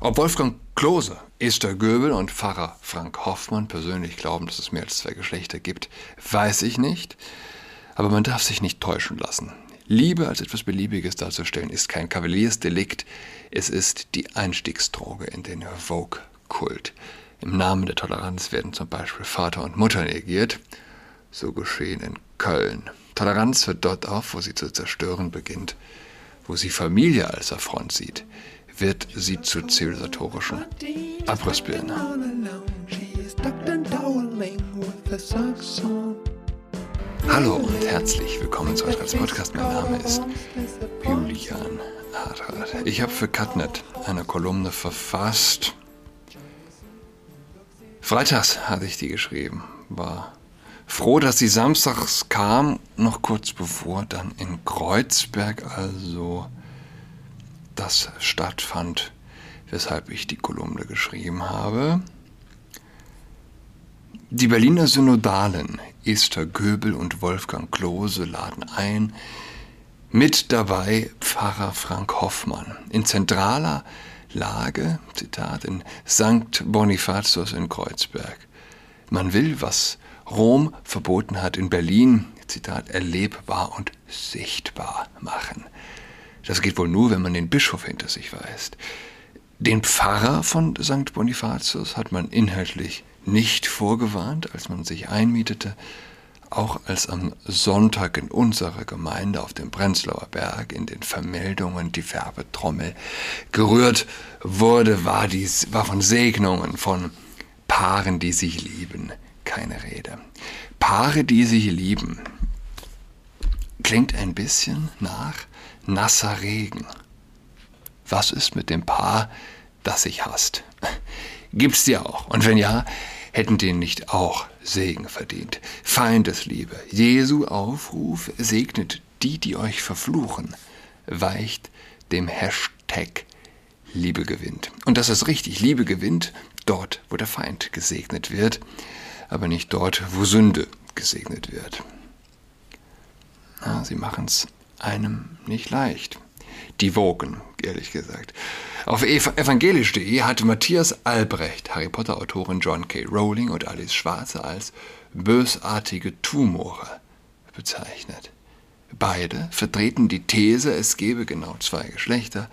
Ob Wolfgang Klose, Esther Göbel und Pfarrer Frank Hoffmann persönlich glauben, dass es mehr als zwei Geschlechter gibt, weiß ich nicht. Aber man darf sich nicht täuschen lassen. Liebe als etwas Beliebiges darzustellen, ist kein Kavaliersdelikt, es ist die Einstiegsdroge in den Vogue-Kult. Im Namen der Toleranz werden zum Beispiel Vater und Mutter negiert. So geschehen in Köln. Toleranz hört dort auf, wo sie zu zerstören beginnt, wo sie Familie als Affront sieht wird sie zur zivilisatorischen Abrissbirne. Hallo und herzlich willkommen zu Adrats Podcast. Mein Name ist Julian Adrat. Ich habe für Cutnet eine Kolumne verfasst. Freitags hatte ich die geschrieben. War froh, dass sie samstags kam, noch kurz bevor dann in Kreuzberg, also das stattfand, weshalb ich die Kolumne geschrieben habe. Die Berliner Synodalen Esther Göbel und Wolfgang Klose laden ein, mit dabei Pfarrer Frank Hoffmann. In zentraler Lage, Zitat, in St. Bonifatius in Kreuzberg. Man will, was Rom verboten hat in Berlin, Zitat, erlebbar und sichtbar machen. Das geht wohl nur, wenn man den Bischof hinter sich weist. Den Pfarrer von St. Bonifatius hat man inhaltlich nicht vorgewarnt, als man sich einmietete, auch als am Sonntag in unserer Gemeinde auf dem Prenzlauer Berg in den Vermeldungen die Werbetrommel gerührt wurde, war, dies, war von Segnungen, von Paaren, die sich lieben, keine Rede. Paare, die sich lieben, klingt ein bisschen nach nasser Regen. Was ist mit dem Paar, das sich hasst? Gibt's die auch? Und wenn ja, hätten die nicht auch Segen verdient? Feindesliebe. Jesu Aufruf segnet die, die euch verfluchen, weicht dem Hashtag Liebe gewinnt. Und das ist richtig, Liebe gewinnt dort, wo der Feind gesegnet wird, aber nicht dort, wo Sünde gesegnet wird. Sie machen's einem nicht leicht. Die Wogen, ehrlich gesagt. Auf evangelisch.de hat Matthias Albrecht, Harry Potter-Autorin John K. Rowling und Alice Schwarze als bösartige Tumore bezeichnet. Beide vertreten die These, es gebe genau zwei Geschlechter,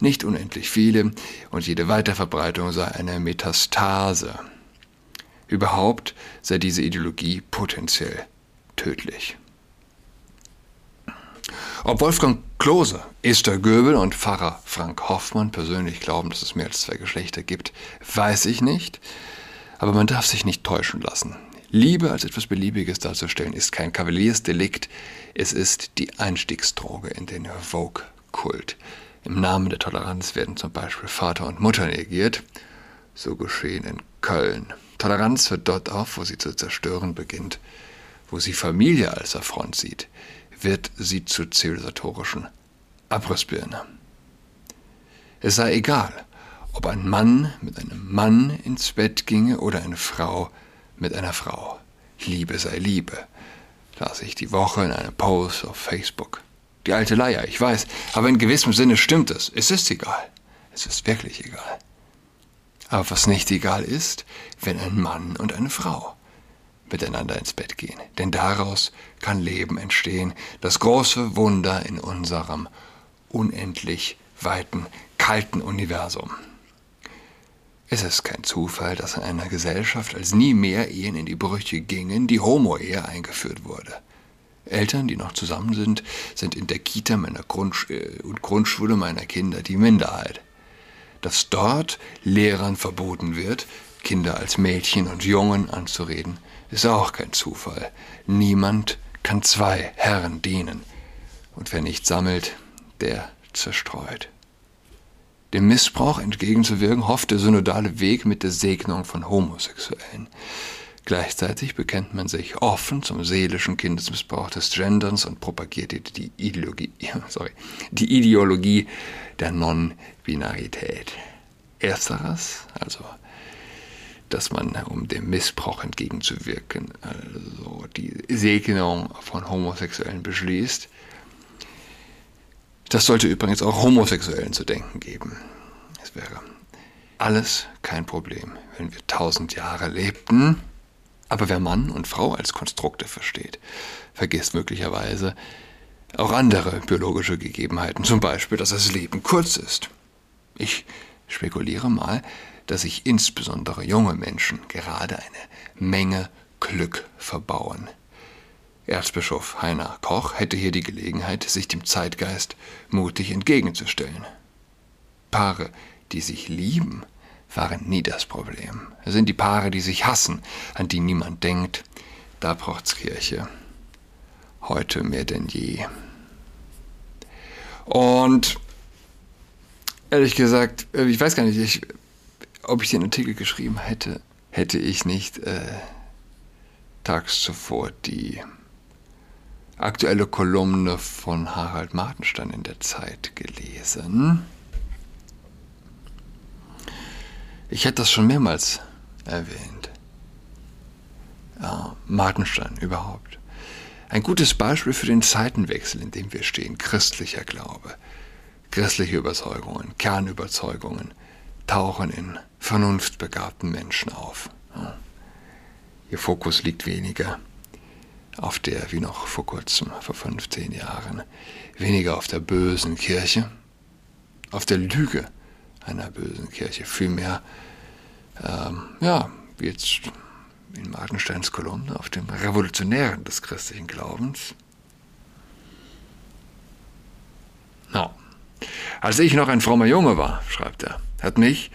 nicht unendlich viele, und jede Weiterverbreitung sei eine Metastase. Überhaupt sei diese Ideologie potenziell tödlich. Ob Wolfgang Klose, Esther Göbel und Pfarrer Frank Hoffmann persönlich glauben, dass es mehr als zwei Geschlechter gibt, weiß ich nicht. Aber man darf sich nicht täuschen lassen. Liebe als etwas Beliebiges darzustellen ist kein Kavaliersdelikt, es ist die Einstiegsdroge in den Vogue-Kult. Im Namen der Toleranz werden zum Beispiel Vater und Mutter negiert. So geschehen in Köln. Toleranz hört dort auf, wo sie zu zerstören beginnt, wo sie Familie als Affront sieht wird sie zur zivilisatorischen Abrissbirne. Es sei egal, ob ein Mann mit einem Mann ins Bett ginge oder eine Frau mit einer Frau. Liebe sei Liebe, las ich die Woche in einem Post auf Facebook. Die alte Leier, ich weiß, aber in gewissem Sinne stimmt es. Es ist egal. Es ist wirklich egal. Aber was nicht egal ist, wenn ein Mann und eine Frau miteinander ins Bett gehen. Denn daraus kann Leben entstehen, das große Wunder in unserem unendlich weiten, kalten Universum. Es ist kein Zufall, dass in einer Gesellschaft, als nie mehr Ehen in die Brüche gingen, die Homo-Ehe eingeführt wurde. Eltern, die noch zusammen sind, sind in der Kita meiner Grundsch äh, und Grundschule meiner Kinder die Minderheit. Dass dort Lehrern verboten wird, Kinder als Mädchen und Jungen anzureden, ist auch kein Zufall. Niemand kann zwei Herren dienen. Und wer nicht sammelt, der zerstreut. Dem Missbrauch entgegenzuwirken, hofft der synodale Weg mit der Segnung von Homosexuellen. Gleichzeitig bekennt man sich offen zum seelischen Kindesmissbrauch des Genderns und propagiert die Ideologie, sorry, die Ideologie der Non-Binarität. Ersteres, also dass man, um dem Missbrauch entgegenzuwirken, also die Segnung von Homosexuellen beschließt. Das sollte übrigens auch Homosexuellen zu denken geben. Es wäre alles kein Problem, wenn wir tausend Jahre lebten. Aber wer Mann und Frau als Konstrukte versteht, vergisst möglicherweise auch andere biologische Gegebenheiten, zum Beispiel, dass das Leben kurz ist. Ich spekuliere mal, dass sich insbesondere junge Menschen gerade eine Menge Glück verbauen. Erzbischof Heiner Koch hätte hier die Gelegenheit, sich dem Zeitgeist mutig entgegenzustellen. Paare, die sich lieben, waren nie das Problem. Es sind die Paare, die sich hassen, an die niemand denkt. Da braucht's Kirche. Heute mehr denn je. Und ehrlich gesagt, äh, ich weiß gar nicht, ich, ob ich den Artikel geschrieben hätte, hätte ich nicht äh, tags zuvor die aktuelle Kolumne von Harald Martenstein in der Zeit gelesen. Ich hätte das schon mehrmals erwähnt. Ja, Martenstein überhaupt. Ein gutes Beispiel für den Zeitenwechsel, in dem wir stehen. Christlicher Glaube, christliche Überzeugungen, Kernüberzeugungen tauchen in vernunftbegabten Menschen auf. Ihr Fokus liegt weniger auf der, wie noch vor kurzem, vor 15 Jahren, weniger auf der bösen Kirche, auf der Lüge einer bösen Kirche, vielmehr, ähm, ja, wie jetzt in Martensteins Kolumne, auf dem Revolutionären des christlichen Glaubens. No. Als ich noch ein frommer Junge war, schreibt er, hat mich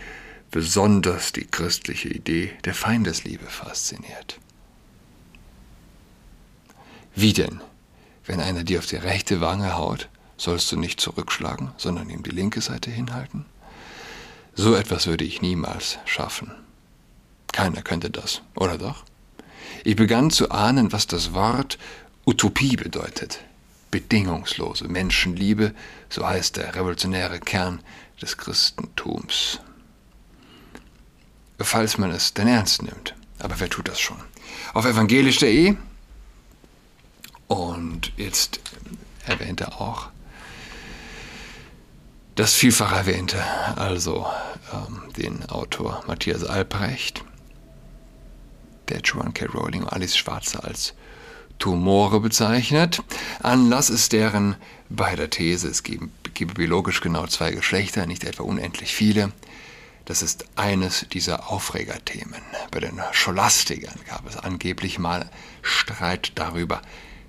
besonders die christliche Idee der Feindesliebe fasziniert. Wie denn? Wenn einer dir auf die rechte Wange haut, sollst du nicht zurückschlagen, sondern ihm die linke Seite hinhalten? So etwas würde ich niemals schaffen. Keiner könnte das, oder doch? Ich begann zu ahnen, was das Wort Utopie bedeutet. Bedingungslose Menschenliebe, so heißt der revolutionäre Kern des Christentums. Falls man es denn ernst nimmt. Aber wer tut das schon? Auf evangelisch.de und jetzt erwähnt er auch das vielfach erwähnte, also ähm, den Autor Matthias Albrecht, der Joan K. Rowling und Alice Schwarzer als Tumore bezeichnet. Anlass ist deren beider These, es gebe, gebe biologisch genau zwei Geschlechter, nicht etwa unendlich viele. Das ist eines dieser Aufregerthemen. Bei den Scholastikern gab es angeblich mal Streit darüber,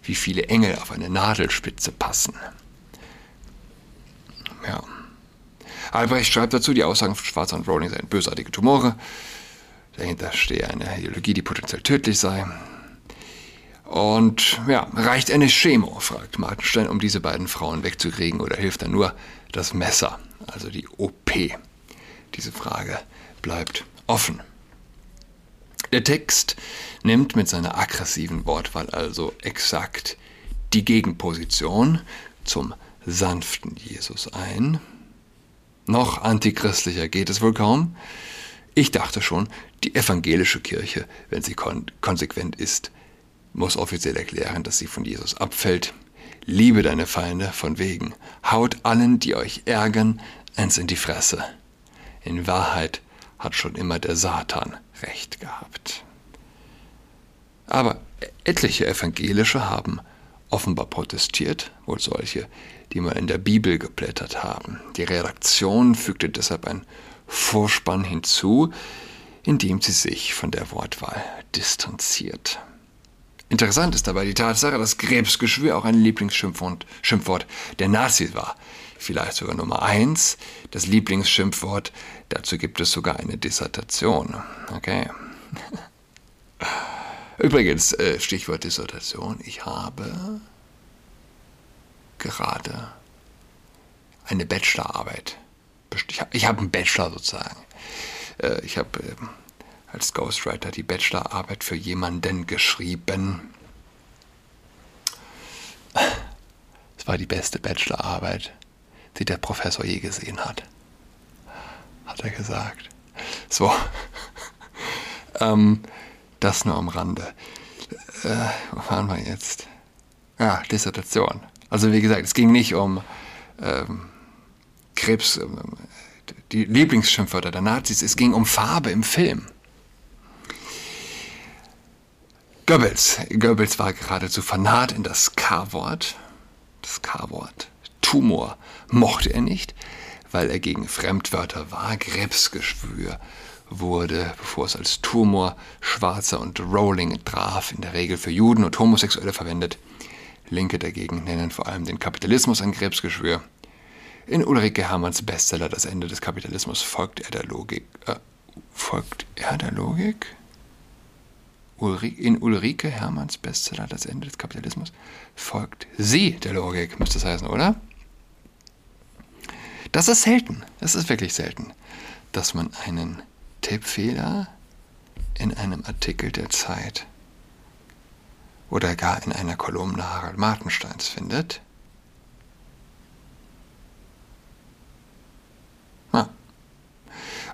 wie viele Engel auf eine Nadelspitze passen. Ja. Albrecht schreibt dazu, die Aussagen von Schwarzer und Rowling seien bösartige Tumore. Dahinter stehe eine Ideologie, die potenziell tödlich sei. Und ja, reicht eine Chemo, fragt Martenstein, um diese beiden Frauen wegzukriegen, oder hilft da nur das Messer, also die OP? Diese Frage bleibt offen. Der Text nimmt mit seiner aggressiven Wortwahl also exakt die Gegenposition zum sanften Jesus ein. Noch antichristlicher geht es wohl kaum. Ich dachte schon, die evangelische Kirche, wenn sie kon konsequent ist, muss offiziell erklären, dass sie von Jesus abfällt. Liebe deine Feinde von wegen. Haut allen, die euch ärgern, eins in die Fresse. In Wahrheit hat schon immer der Satan recht gehabt. Aber etliche Evangelische haben offenbar protestiert, wohl solche, die mal in der Bibel geblättert haben. Die Redaktion fügte deshalb ein Vorspann hinzu, indem sie sich von der Wortwahl distanziert. Interessant ist dabei die Tatsache, dass Krebsgeschwür auch ein Lieblingsschimpfwort Schimpfwort der Nazis war. Vielleicht sogar Nummer eins, das Lieblingsschimpfwort. Dazu gibt es sogar eine Dissertation. Okay. Übrigens, äh, Stichwort Dissertation. Ich habe gerade eine Bachelorarbeit. Ich habe einen Bachelor sozusagen. Äh, ich habe ähm, als Ghostwriter die Bachelorarbeit für jemanden geschrieben. Es war die beste Bachelorarbeit, die der Professor je gesehen hat. Hat er gesagt. So. ähm, das nur am Rande. Äh, wo waren wir jetzt? Ja, Dissertation. Also wie gesagt, es ging nicht um ähm, Krebs, die Lieblingsschimpfwörter der Nazis. Es ging um Farbe im Film. Goebbels. Goebbels war geradezu fanat in das K-Wort. Das K-Wort. Tumor mochte er nicht, weil er gegen Fremdwörter war. Krebsgeschwür wurde, bevor es als Tumor, Schwarzer und Rolling traf, in der Regel für Juden und Homosexuelle verwendet. Linke dagegen nennen vor allem den Kapitalismus ein Krebsgeschwür. In Ulrike Hermanns Bestseller Das Ende des Kapitalismus folgt er der Logik. Äh, folgt er der Logik? In Ulrike Hermanns Bestseller Das Ende des Kapitalismus folgt sie der Logik, müsste es heißen, oder? Das ist selten, das ist wirklich selten, dass man einen Tippfehler in einem Artikel der Zeit oder gar in einer Kolumne Harald Martensteins findet.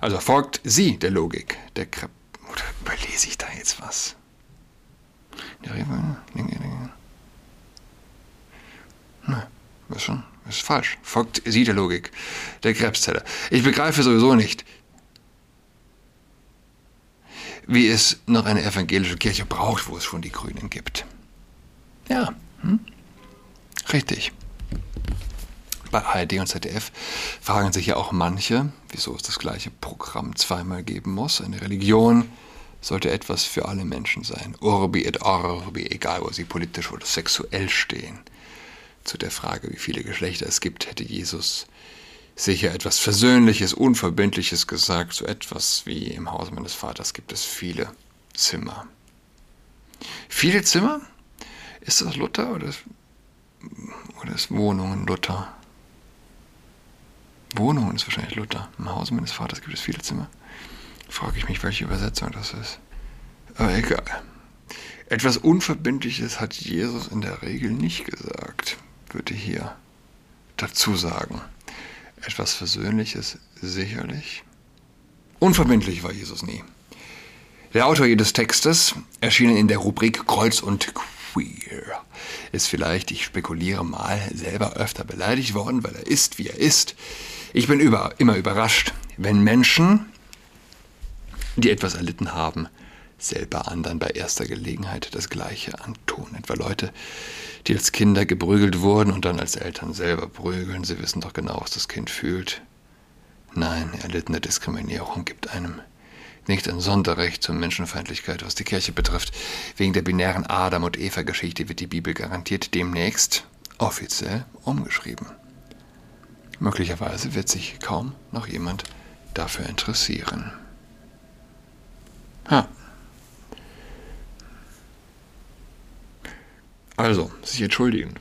Also folgt sie der Logik der oder überlese ich da jetzt was? Na, ist schon, ist falsch. Folgt sie der Logik der Krebszelle. Ich begreife sowieso nicht, wie es noch eine evangelische Kirche braucht, wo es schon die Grünen gibt. Ja, hm? richtig. Bei ARD und ZDF fragen sich ja auch manche, wieso es das gleiche Programm zweimal geben muss. Eine Religion sollte etwas für alle Menschen sein. Urbi et Orbi, egal wo sie politisch oder sexuell stehen. Zu der Frage, wie viele Geschlechter es gibt, hätte Jesus sicher etwas Versöhnliches, Unverbindliches gesagt. So etwas wie im Haus meines Vaters gibt es viele Zimmer. Viele Zimmer? Ist das Luther oder ist, oder ist Wohnungen Luther? Wohnungen ist wahrscheinlich Luther. Im Haus meines Vaters gibt es viele Zimmer. Frage ich mich, welche Übersetzung das ist. Aber egal. Etwas Unverbindliches hat Jesus in der Regel nicht gesagt, würde hier dazu sagen. Etwas Versöhnliches sicherlich. Unverbindlich war Jesus nie. Der Autor jedes Textes, erschienen in der Rubrik Kreuz und Queer, ist vielleicht, ich spekuliere mal, selber öfter beleidigt worden, weil er ist, wie er ist. Ich bin über, immer überrascht, wenn Menschen, die etwas erlitten haben, selber anderen bei erster Gelegenheit das Gleiche antun. Etwa Leute, die als Kinder geprügelt wurden und dann als Eltern selber prügeln. Sie wissen doch genau, was das Kind fühlt. Nein, erlittene Diskriminierung gibt einem nicht ein Sonderrecht zur Menschenfeindlichkeit, was die Kirche betrifft. Wegen der binären Adam- und Eva-Geschichte wird die Bibel garantiert demnächst offiziell umgeschrieben. Möglicherweise wird sich kaum noch jemand dafür interessieren. Ha. Also, sich entschuldigen.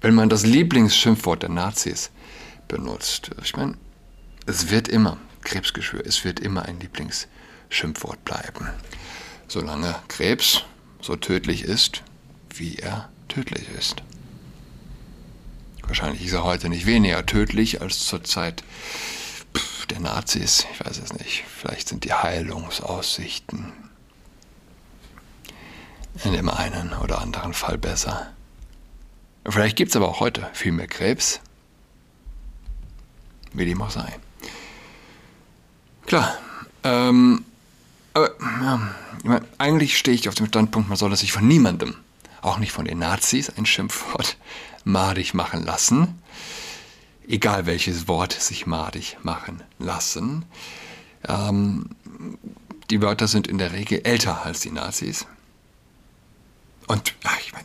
Wenn man das Lieblingsschimpfwort der Nazis benutzt, ich meine, es wird immer, Krebsgeschwür, es wird immer ein Lieblingsschimpfwort bleiben. Solange Krebs so tödlich ist, wie er tödlich ist. Wahrscheinlich ist er heute nicht weniger tödlich als zur Zeit der Nazis. Ich weiß es nicht. Vielleicht sind die Heilungsaussichten in dem einen oder anderen Fall besser. Vielleicht gibt es aber auch heute viel mehr Krebs. Wie dem auch sei. Klar. Ähm, aber ja, ich mein, eigentlich stehe ich auf dem Standpunkt, man soll sich von niemandem, auch nicht von den Nazis, ein Schimpfwort madig machen lassen. Egal welches Wort sich madig machen lassen. Ähm, die Wörter sind in der Regel älter als die Nazis. Und ach, ich meine,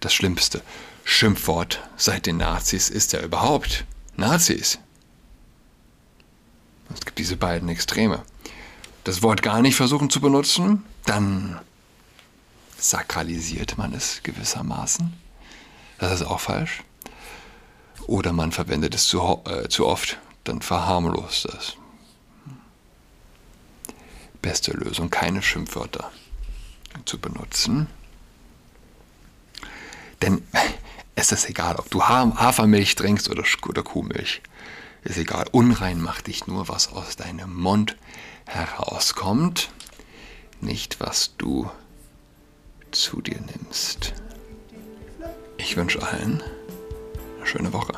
das schlimmste Schimpfwort seit den Nazis ist ja überhaupt Nazis. Es gibt diese beiden Extreme. Das Wort gar nicht versuchen zu benutzen, dann sakralisiert man es gewissermaßen. Das ist auch falsch. Oder man verwendet es zu, äh, zu oft, dann verharmlost es. Beste Lösung, keine Schimpfwörter zu benutzen. Denn es ist egal, ob du Hafermilch trinkst oder, oder Kuhmilch. Ist egal. Unrein macht dich nur, was aus deinem Mund herauskommt, nicht was du zu dir nimmst. Ich wünsche allen eine schöne Woche.